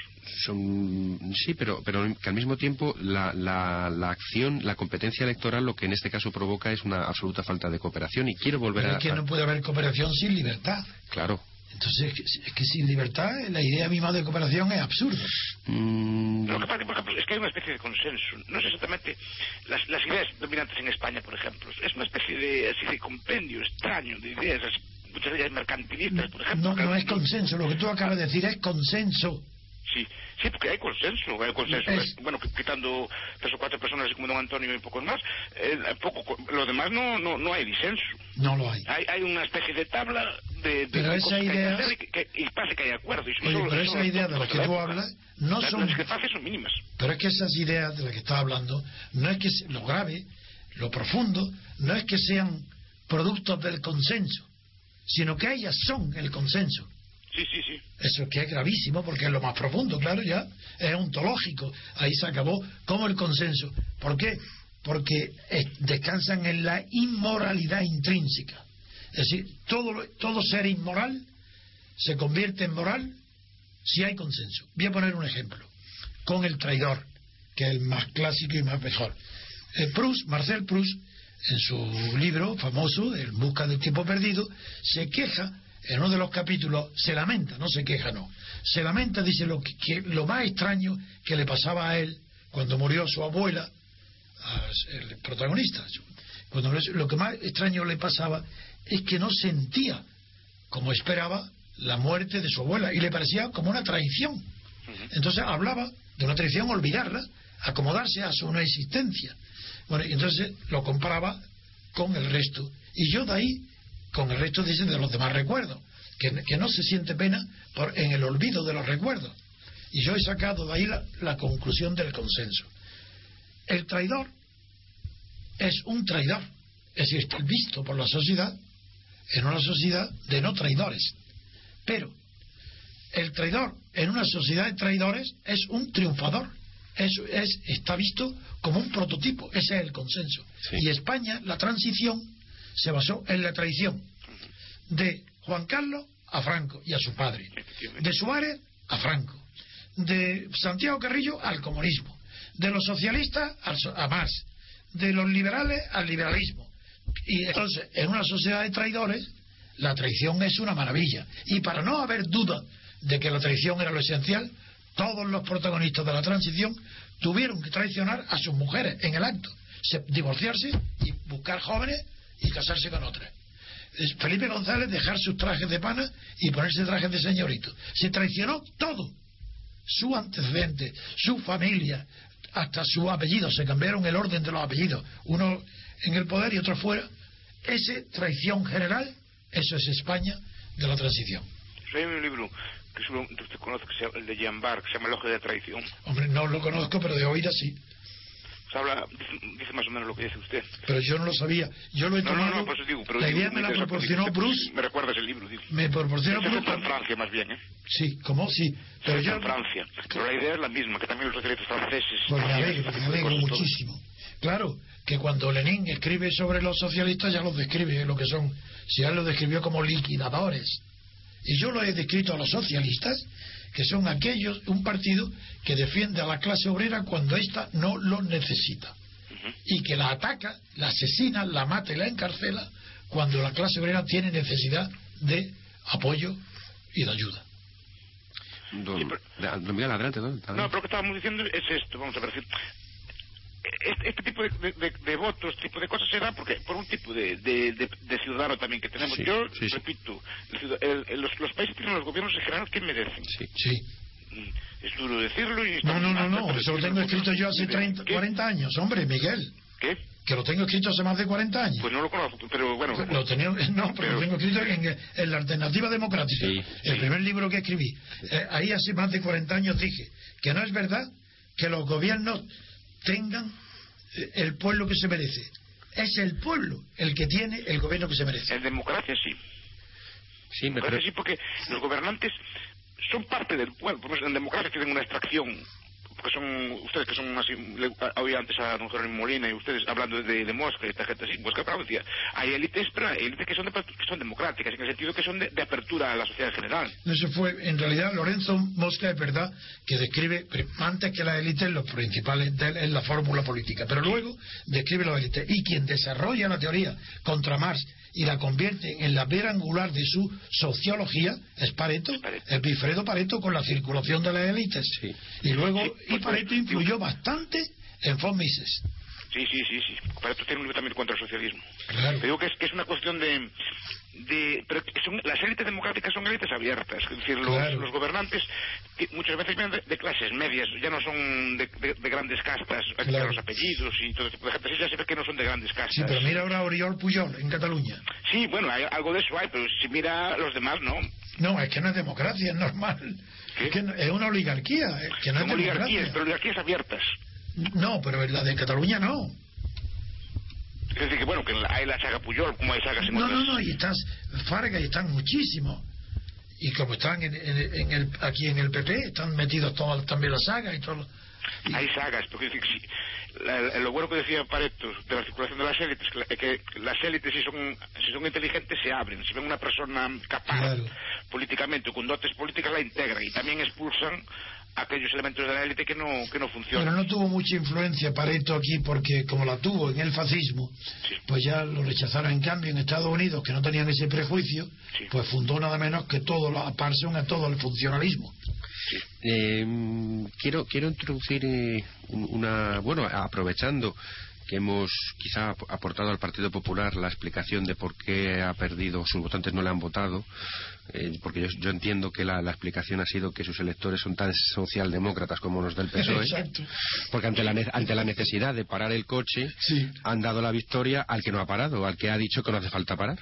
sí, pero, pero que al mismo tiempo la, la, acción, la competencia electoral, lo que en este caso provoca es una absoluta falta de cooperación. Y quiero volver pero a. Es que no puede haber cooperación sin libertad. Claro. Entonces, es que sin libertad la idea misma de cooperación es absurda. Mm. Lo que pasa, por ejemplo, es que hay una especie de consenso. No es exactamente las, las ideas dominantes en España, por ejemplo. Es una especie de, así de compendio extraño de ideas muchas de ellas mercantilistas, por ejemplo. No, no es consenso, lo que tú acabas de decir es consenso. Sí, sí, porque hay consenso, hay consenso. Bueno, quitando tres o cuatro personas como don Antonio y pocos más, eh, poco, lo demás no, no, no hay disenso. No lo hay. Hay, hay una especie de tabla de, de pero esa idea... y, que, y, pasa que hay acuerdo. Y Oye, pero esa idea de la que tú hablas no son... Las que son mínimas. Pero es que esas ideas de las que estás hablando, no es que lo grave, lo profundo, no es que sean productos del consenso sino que ellas son el consenso. Sí, sí, sí. Eso que es gravísimo porque es lo más profundo, claro, ya es ontológico. Ahí se acabó como el consenso. ¿Por qué? Porque eh, descansan en la inmoralidad intrínseca. Es decir, todo, todo ser inmoral se convierte en moral si hay consenso. Voy a poner un ejemplo. Con el traidor, que es el más clásico y más mejor. Eh, Proust, Marcel Proust, en su libro famoso, El Busca del Tiempo Perdido, se queja, en uno de los capítulos, se lamenta, no se queja, no, se lamenta, dice lo, que, lo más extraño que le pasaba a él cuando murió su abuela, el protagonista, cuando lo que más extraño le pasaba es que no sentía como esperaba la muerte de su abuela y le parecía como una traición. Entonces hablaba de una traición, olvidarla, acomodarse a su no existencia. Bueno, entonces lo comparaba con el resto. Y yo de ahí, con el resto dice de los demás recuerdos, que, no se siente pena por, en el olvido de los recuerdos. Y yo he sacado de ahí la, la conclusión del consenso. El traidor es un traidor, es decir, está visto por la sociedad en una sociedad de no traidores. Pero el traidor en una sociedad de traidores es un triunfador es, está visto como un prototipo, ese es el consenso. Y España, la transición, se basó en la traición de Juan Carlos a Franco y a su padre. De Suárez a Franco. De Santiago Carrillo al comunismo. De los socialistas a Marx. De los liberales al liberalismo. Y entonces, en una sociedad de traidores, la traición es una maravilla. Y para no haber duda de que la traición era lo esencial, todos los protagonistas de la transición tuvieron que traicionar a sus mujeres en el acto, divorciarse y buscar jóvenes y casarse con otras. Felipe González dejar sus trajes de pana y ponerse trajes de señorito. Se traicionó todo. Su antecedente, su familia, hasta su apellido. Se cambiaron el orden de los apellidos. Uno en el poder y otro fuera. Esa traición general, eso es España de la transición. Hay un libro que usted conoce, que el de Jean Bar, que se llama El ojo de traición. Hombre, no lo conozco, pero de oída sí habla, dice, más o menos lo que dice usted. Pero yo no lo sabía. Yo lo he tomado. No, no, pues digo, pero la idea me la proporcionó Bruce. Me recuerdas el libro, digo. Me proporcionó Bruce. en Francia, más bien, ¿eh? Sí, ¿cómo? Sí. Pero yo... en Francia. Pero la idea es la misma, que también los socialistas franceses. Pues me alegro, me alegro muchísimo. Claro, que cuando Lenin escribe sobre los socialistas ya los describe lo que son. Si él los describió como liquidadores. Y yo lo he descrito a los socialistas que son aquellos, un partido que defiende a la clase obrera cuando ésta no lo necesita y que la ataca, la asesina, la mata y la encarcela cuando la clase obrera tiene necesidad de apoyo y de ayuda. Don, Miguel, adelante, No, pero lo que estábamos diciendo es esto, vamos a ver. Este, este, tipo de, votos, este tipo de cosas se da porque por un tipo de, ciudadano también que tenemos. Yo repito, los, los, países tienen los gobiernos en general que merecen. Sí. Mm es duro decirlo y... No, no, no, no, eso lo tengo escrito yo hace 30, 40 años, hombre, Miguel. ¿Qué? Que lo tengo escrito hace más de 40 años. Pues no lo conozco, pero bueno... Lo tenía, no, pero, lo tengo escrito en, la Alternativa Democrática, el primer libro que escribí. Eh, ahí hace más de 40 años dije que no es verdad que los gobiernos tengan el pueblo que se merece. Es el pueblo el que tiene el gobierno que se merece. En democracia sí. Sí, me parece sí, porque los gobernantes son parte del pueblo. En democracia tienen una extracción porque son ustedes que son así, oí antes a don Jerónimo Molina y ustedes hablando de, de Mosca y esta gente así, Mosca decía, hay élites, pero élites que son, que son democráticas, en el sentido que son de, apertura a la sociedad en general. Eso fue, en realidad, Lorenzo Mosca es verdad que describe, antes que las élites, los principales de es la fórmula política, pero luego describe las élites. Y quien desarrolla la teoría contra Marx y la convierte en la vera angular de su sociología es Pareto, el Bifredo Pareto con la circulación de las élites. Y luego, y Pareto influyó bastante en von Mises. Sí, sí, sí, sí. Pareto tiene un libro también contra el socialismo. Claro. digo que es, que es una cuestión de, de pero son, las élites democráticas son élites abiertas, es decir, los, gobernantes muchas veces vienen de, clases medias, ya no son de, grandes castas, claro. los apellidos y todo tipo de gente, ya se ve que no son de grandes castas. Sí, pero mira ahora Oriol Puyol en Cataluña. Sí, bueno, hay, algo de eso hay, pero si mira los demás, no. No, es que no es democracia, es normal. Es, que es una oligarquía, es que no es oligarquías, pero oligarquías abiertas. No, pero la de Cataluña no. Es decir, que bueno, que hay la saga Puyol, como hay sagas No, no, no, y estás Farga y están muchísimos. Y como están en, el, aquí en el PP, están metidos todas también las sagas y todo. Hay sagas, porque decir, si, lo bueno que decía Pareto de la circulación de las élites, que, que las élites si son, si son inteligentes se abren, si ven una persona capaz políticamente con dotes políticas la integran y también expulsan aquellos elementos de la élite que no, que no funcionan. Pero no tuvo mucha influencia Pareto aquí porque como la tuvo en el fascismo, pues ya lo rechazaron. En cambio, en Estados Unidos, que no tenían ese prejuicio, pues fundó nada menos que todo, a Parson a todo el funcionalismo. Eh, quiero, quiero introducir eh, una, bueno, aprovechando que hemos quizá aportado al Partido Popular la explicación de por qué ha perdido, sus votantes no le han votado, eh, porque yo, entiendo que la, explicación ha sido que sus electores son tan socialdemócratas como los del PSOE, porque ante la, ante la necesidad de parar el coche han dado la victoria al que no ha parado, al que ha dicho que no hace falta parar.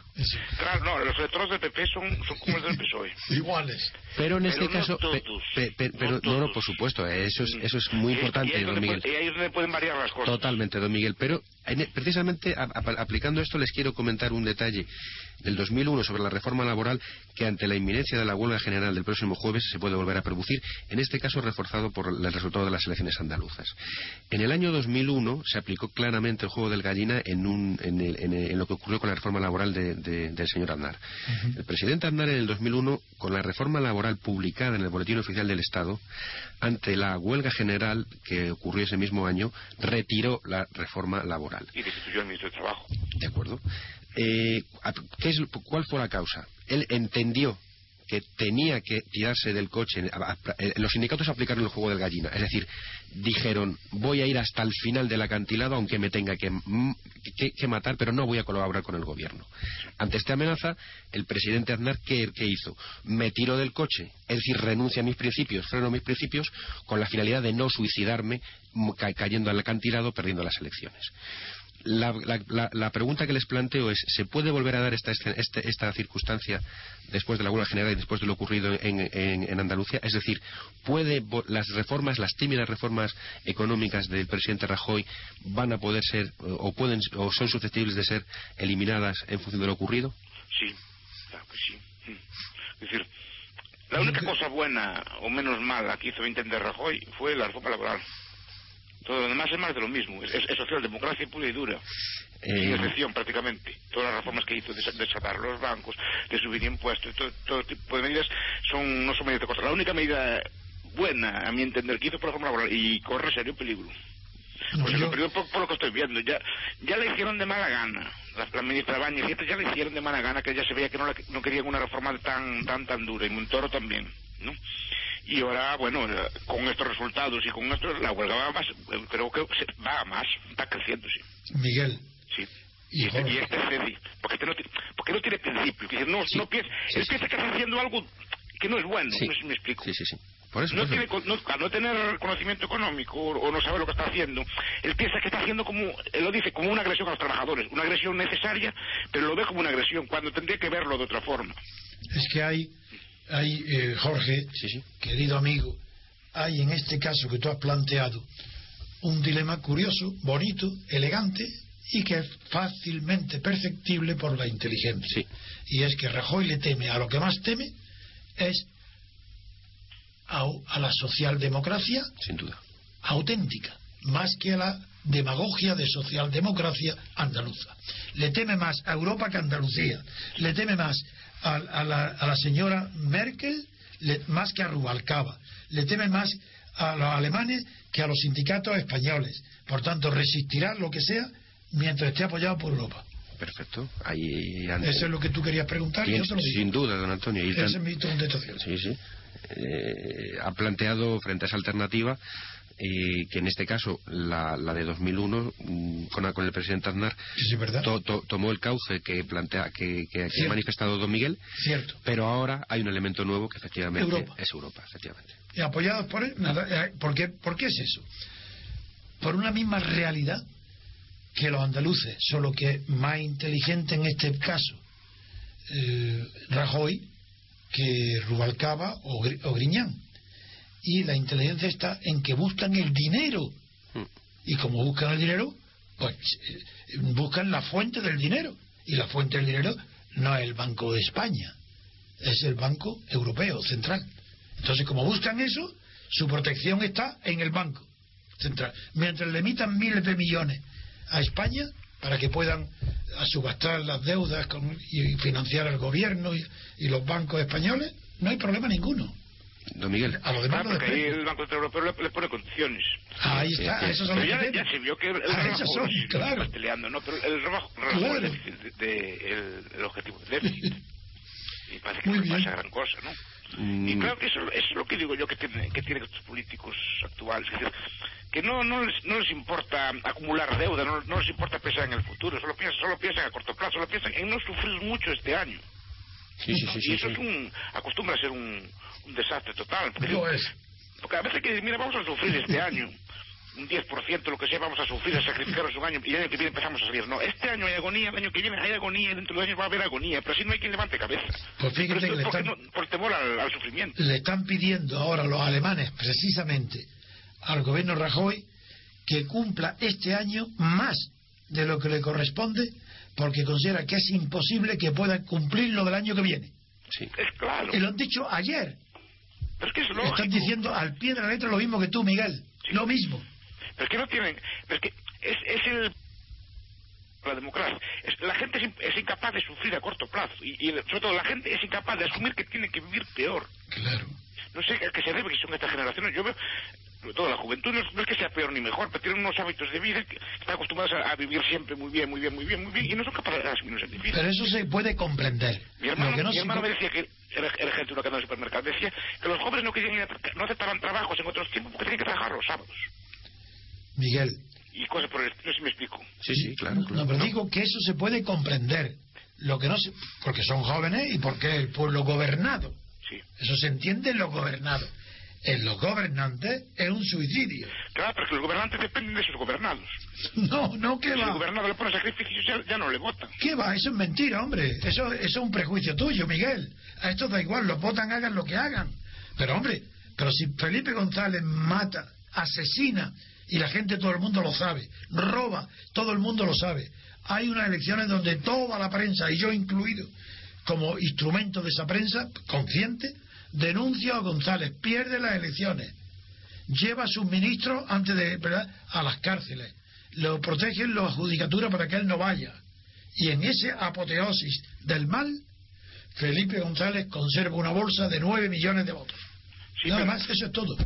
Claro, no, los electores del PP son, son como los del PSOE. Iguales. Pero en este caso, pero no, no, por supuesto, eso es, eso es muy importante, don Miguel. Y ahí es donde pueden variar las cosas. Totalmente, don Miguel. Pero precisamente aplicando esto les quiero comentar un detalle del 2001 sobre la reforma laboral que ante la inminencia de la huelga general del próximo jueves se puede volver a producir, en este caso reforzado por el resultado de las elecciones andaluzas. En el año 2001 se aplicó claramente el juego del gallina en, lo que ocurrió con la reforma laboral del señor Aznar. El presidente Aznar en el 2001, con la reforma laboral publicada en el Boletín Oficial del Estado, ante la huelga general que ocurrió ese mismo año, retiró la reforma laboral. Y destituyó al ministro de Trabajo. De acuerdo. Eh, ¿Cuál fue la causa? Él entendió que tenía que tirarse del coche. Eh, los sindicatos aplicaron el juego del gallina, es decir, dijeron voy a ir hasta el final del acantilado aunque me tenga que, matar, pero no voy a colaborar con el gobierno. Ante esta amenaza, el presidente Aznar, ¿qué, ¿qué, hizo? Me tiro del coche, es decir, renuncia a mis principios, freno mis principios, con la finalidad de no suicidarme cayendo al acantilado, perdiendo las elecciones la, pregunta que les planteo es, ¿se puede volver a dar esta, este, esta, circunstancia después de la huelga general y después de lo ocurrido en, Andalucía? Es decir, ¿puede las reformas, las tímidas reformas económicas del presidente Rajoy van a poder ser o, pueden, o son susceptibles de ser eliminadas en función de lo ocurrido? Sí, claro que sí. Es decir, la única cosa buena o menos mala que hizo entender Rajoy fue la reforma laboral. Todo lo demás es más de lo mismo. Es, socialdemocracia pura y dura. Eh... Sin excepción, prácticamente. Todas las reformas que hizo de, de los bancos, de subir impuestos, todo, todo, tipo de medidas son, no son medidas de cosas. La única medida buena, a mi entender, que hizo por ejemplo laboral, y corre serio peligro. por, lo que estoy viendo, ya, ya le hicieron de mala gana. La, ministra Bañez ya le hicieron de mala gana, que ya se veía que no, no querían una reforma tan, tan, tan dura, y Montoro también, ¿no? Y ahora, bueno, con estos resultados y con esto, la huelga va más, creo que va más, está creciendo, sí. Miguel. Sí. Y, este, y este cedi, porque, no, porque no tiene principio, no, no piensa, él piensa que está haciendo algo que no es bueno, no sé si me explico. Sí, sí, sí. Por eso, no, tiene, no, no tener conocimiento económico o, no saber lo que está haciendo, él piensa que está haciendo como, él lo dice, como una agresión a los trabajadores, una agresión necesaria, pero lo ve como una agresión, cuando tendría que verlo de otra forma. Es que hay hay, eh, Jorge, querido amigo, hay en este caso que tú has planteado un dilema curioso, bonito, elegante y que es fácilmente perceptible por la inteligencia. Y es que Rajoy le teme, a lo que más teme es a, a la socialdemocracia Sin duda. auténtica, más que a la demagogia de socialdemocracia andaluza. Le teme más a Europa que a Andalucía. Le teme más a, la, señora Merkel más que a Rubalcaba. Le teme más a los alemanes que a los sindicatos españoles. Por tanto, resistirá lo que sea mientras esté apoyado por Europa. Perfecto. Eso es lo que tú querías preguntar. sin duda, don Antonio. Esa es mi. Sí, sí. Eh, ha planteado frente a esa alternativa eh, que en este caso la, la de 2001 mm, con, con, el presidente Aznar tomó el cauce que plantea que, ha manifestado don Miguel. Cierto. pero ahora hay un elemento nuevo que efectivamente es Europa efectivamente. Y apoyados por él nada, eh, ¿por, qué, ¿por qué es eso? por una misma realidad que los andaluces solo que más inteligente en este caso eh, Rajoy que Rubalcaba o, o Griñán y la inteligencia está en que buscan el dinero. Hmm. Y como buscan el dinero, pues eh, buscan la fuente del dinero. Y la fuente del dinero no es el Banco de España, es el Banco Europeo Central. Entonces, como buscan eso, su protección está en el Banco Central. Mientras le emitan miles de millones a España para que puedan subastar las deudas y financiar al gobierno y los bancos españoles, no hay problema ninguno. Don Miguel. A lo demás ah, porque ahí el Banco Central Europeo le, pone condiciones. ahí está, esos son Pero ya, ya, se vio que el, ah, rebajo son, claro. peleando, ¿no? Pero el rebajo, claro. el, de, el, el, objetivo de déficit. y parece que Muy no bien. pasa gran cosa, ¿no? Mm. Y claro que eso, eso, es lo que digo yo que, tiene, que tienen estos políticos actuales. Es decir, que no, no, les, no les importa acumular deuda, no, no les importa pensar en el futuro, solo piensan, solo piensan a corto plazo, solo piensan en no sufrir mucho este año. Sí, sí, sí, y eso es un, acostumbra a ser un, un desastre total. Porque, es. porque a veces que, mira, vamos a sufrir este año un 10% lo que sea vamos a sufrir, a sacrificarnos un año y el año que viene empezamos a salir. No, este año hay agonía, el año que viene hay agonía, dentro de dos años va a haber agonía, pero así no hay quien levante cabeza. Pues fíjate que le están, por temor al, sufrimiento. Le están pidiendo ahora los alemanes, precisamente, al gobierno Rajoy, que cumpla este año más de lo que le corresponde, porque considera que es imposible que pueda cumplir lo del año que viene. Sí. Es claro. Y lo han dicho ayer. Pero es que es lógico. Están diciendo al pie de la letra lo mismo que tú, Miguel. Lo mismo. Pero es que no tienen... Pero es que es, es el... La democracia. Es, la gente es, in- es incapaz de sufrir a corto plazo. Y, y sobre todo la gente es incapaz de asumir que tiene que vivir peor. Claro. No sé a qué se debe que son estas generaciones. Yo veo, sobre todo la juventud, no es, no es que sea peor ni mejor, pero tienen unos hábitos de vida que están acostumbrados a, a vivir siempre muy bien, muy bien, muy bien, muy bien, y no son capaces de asumir un sacrificio. Pero eso se puede comprender. Mi hermano, lo que no mi se hermano co- me decía que era, era gente de una cadena de supermercados, decía que los jóvenes no querían ir a tra- no aceptaban trabajos en otros tiempos porque tenían que trabajar los sábados. Miguel, Y cosas por el estilo, si me explico. Sí, sí, claro. no, claro. pero digo que eso se puede comprender. Lo que no se, porque son jóvenes y porque el pueblo gobernado. Sí. Eso se entiende en los gobernados. En los gobernantes es un suicidio. Claro, pero que los gobernantes dependen de sus gobernados. No, no, ¿qué Si el va? gobernado le pone sacrificios, ya, ya no le votan. ¿Qué va? Eso es mentira, hombre. Eso, eso es un prejuicio tuyo, Miguel. A estos da igual, los votan, hagan lo que hagan. Pero, hombre, pero si Felipe González mata, asesina, y la gente, todo el mundo lo sabe, roba, todo el mundo lo sabe. Hay unas elecciones donde toda la prensa, y yo incluido, como instrumento de esa prensa, consciente, denuncia a González, pierde las elecciones, lleva a sus ministros antes de ¿verdad? a las cárceles, lo protegen la judicatura para que él no vaya. Y en ese apoteosis del mal, Felipe González conserva una bolsa de 9 millones de votos. Sí, Nada pero- más, eso es todo.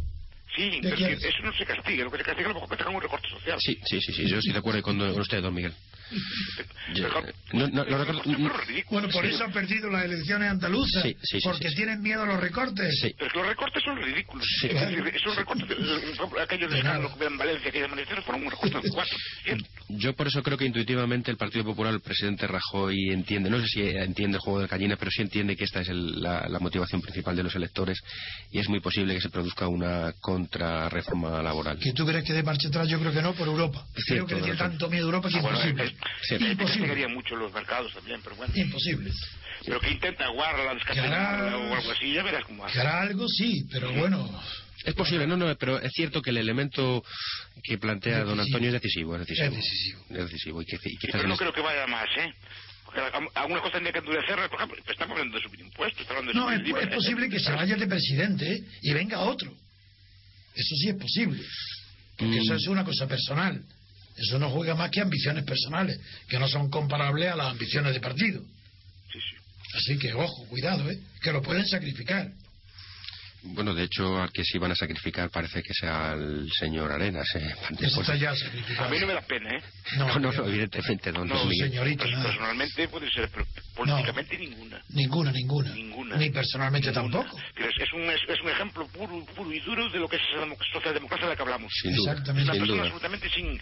Sí, ¿Qué pero es que quieres? eso no se castiga. Lo que se castiga es a lo mejor que tengan un recorte social. Sí, sí, sí, sí, yo estoy de acuerdo con, con usted, don Miguel. Yo- Mejor- no, no, lo recuerdo- Recortes, pero ridículos. Bueno, por Sí. eso han perdido las elecciones andaluzas, Sí, sí, sí, porque sí, sí. tienen miedo a los recortes. Sí. Pero es que los recortes son ridículos. Sí. Es decir, son recortes. de- de- aquellos De de que en Valencia, aquellas manifestaciones, fueron un recorte del 4%. Yo por eso creo que intuitivamente el Partido Popular, el presidente Rajoy entiende, no sé si entiende el juego de gallina, pero sí entiende que esta es el- la, la motivación principal de los electores y es muy posible que se produzca una contrarreforma laboral. ¿Que tú crees que de marcha atrás? Yo creo que no, por Europa. Es creo que le tiene tanto miedo a Europa que es Ah, bueno, imposible. Es- Sí. es- Imposible. castigaría mucho los mercados también, pero bueno. Imposible. Pero que intenta aguarla, descastellarla o algo así, ya verás cómo hace. Que hará algo, sí, pero bueno, Es posible, no, no, pero es cierto que el elemento que plantea don Decisivo. Antonio es decisivo, es decisivo. Es decisivo. Es decisivo, y que, y Sí, quizás pero no este- creo que vaya más, ¿eh? Porque a- algunas cosas tendría que endurecerlas. Por ejemplo, estamos hablando de subir impuestos, estamos hablando de no, subir es, el IVA, es posible que se vaya de presidente ¿eh? y venga otro. Eso sí es posible. Porque Mm. eso es una cosa personal. Eso no juega más que ambiciones personales, que no son comparables a las ambiciones de partido. Sí, sí. Así que, ojo, cuidado, ¿eh? que lo pueden sacrificar. Bueno, de hecho, al que sí van a sacrificar parece que sea el señor Arenas. ¿eh? Está ya A mí no me da pena, ¿eh? No, no, no, evidentemente, don, No, don Miguel. señorito, Pers- nada. Personalmente puede ser, pero políticamente ninguna. Ninguna, ninguna. Ninguna. Ni personalmente Ninguna. tampoco. Pero es, es un, es, es un ejemplo puro, puro y duro de lo que es esa demo- socialdemocracia de la que hablamos. Sin duda, Exactamente. Una sin persona duda. absolutamente sin,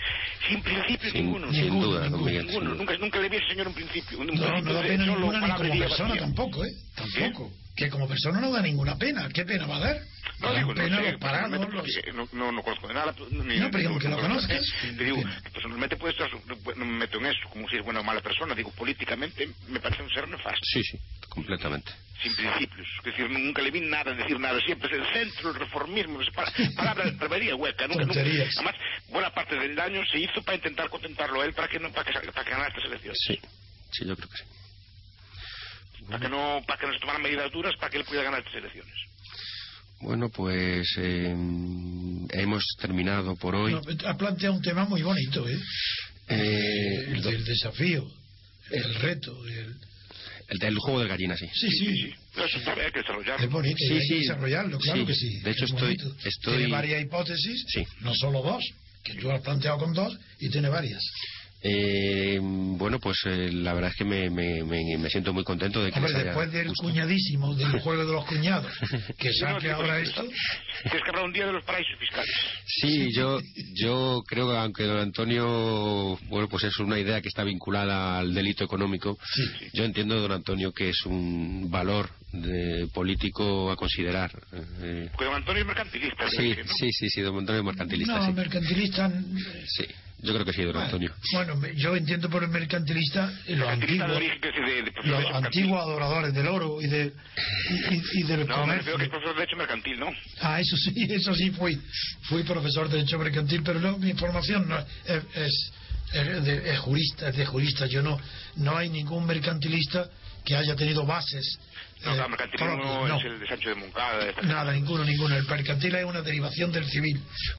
sin principio Sin, ninguno. sin Ninguno, duda, don ninguno, Miguel. Ninguno. Nunca, nunca le vi a ese señor un principio. Un No, no da de pena ninguna ni como persona tampoco, ¿eh? Tampoco. Que como persona no da ninguna pena. ¿Qué pena va a dar? No, digo, no, pena sé, los parados, personalmente, los... no, no, no conozco de nada. Ni, No, pero digamos que lo conozcas. Te digo, que personalmente puede estar, no me meto en eso, como si es buena o mala persona. Digo, políticamente me parece un ser nefasto, Sí, sí, completamente. sin principios. Es decir, nunca le vi nada decir nada. Siempre es el centro, el reformismo, es pa- palabra palabrería hueca. Nunca, nunca. Además, buena parte del daño se hizo para intentar contentarlo a él para que, no, para que, para que ganara estas elecciones. Sí, sí, yo creo que sí. Para que no, para que no se tomaran medidas duras para que él pudiera ganar estas elecciones. Bueno, pues eh, hemos terminado por hoy. No, ha planteado un tema muy bonito, ¿eh? Eh, El del desafío, el reto, el... el del juego del gallina, sí. Sí, sí, eso hay que desarrollarlo. es bonito, Sí, y hay sí. que desarrollarlo, claro Sí. que sí. De hecho, es estoy- estoy- Tiene varias hipótesis, Sí. no solo dos, que tú has planteado con dos, y tiene varias. Eh, bueno, pues eh, la verdad es que me, me, me, me siento muy contento de que Hombre, después del cuñadísimo, del juego de los cuñados, que saque ahora esto... Tienes que hablar un día de los paraísos fiscales. Sí, yo, yo creo que aunque don Antonio, bueno, pues es una idea que está vinculada al delito económico, Sí. yo entiendo, don Antonio, que es un valor de político a considerar. Eh, Porque don Antonio es mercantilista. sí, ¿no? sí, sí, sí, don Antonio es mercantilista, No, sí. mercantilista... Sí, yo creo que sí, don Bueno, Antonio. Bueno, me- yo entiendo por el mercantilista eh, los antiguos, los antiguos adoradores del oro y, de, y, y- y del No, me comercio. refiero que es profesor de derecho mercantil, ¿no? Ah, eso sí, eso sí fui. Fui profesor de derecho mercantil, pero no, mi formación no, es, es, es de, es jurista, es de jurista. Yo no, no hay ningún mercantilista que haya tenido bases. No, el mercantilismo es el de Sancho de Moncada. Nada, ninguno, ninguno. El mercantil es una derivación del civil.